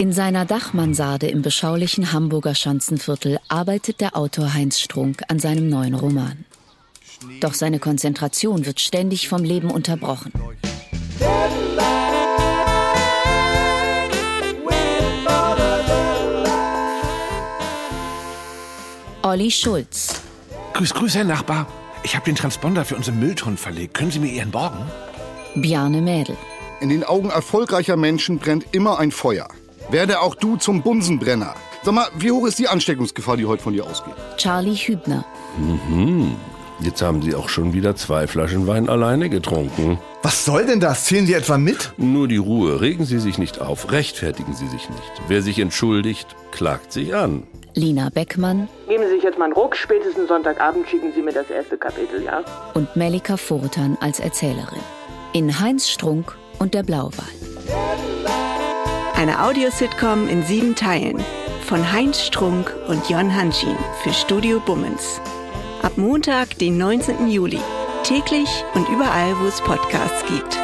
In seiner Dachmansarde im beschaulichen Hamburger Schanzenviertel arbeitet der Autor Heinz Strunk an seinem neuen Roman. Doch seine Konzentration wird ständig vom Leben unterbrochen. Olli Schulz. Grüß, grüß, Herr Nachbar. Ich habe den Transponder für unseren Müllton verlegt. Können Sie mir Ihren borgen? Bjarne Mädel. In den Augen erfolgreicher Menschen brennt immer ein Feuer. Werde auch du zum Bunsenbrenner. Sag mal, wie hoch ist die Ansteckungsgefahr, die heute von dir ausgeht? Charlie Hübner. Mhm. Jetzt haben Sie auch schon wieder zwei Flaschen Wein alleine getrunken. Was soll denn das? Zählen Sie etwa mit? Nur die Ruhe. Regen Sie sich nicht auf. Rechtfertigen Sie sich nicht. Wer sich entschuldigt, klagt sich an. Lina Beckmann. Geben Sie sich jetzt mal einen Ruck. Spätestens Sonntagabend schicken Sie mir das erste Kapitel, ja? Und Melika Furtan als Erzählerin. In Heinz Strunk und der Blauwal. Eine Audiositcom in sieben Teilen von Heinz Strunk und Jon Hanschin für Studio Bummens. Ab Montag, den 19. Juli. Täglich und überall, wo es Podcasts gibt.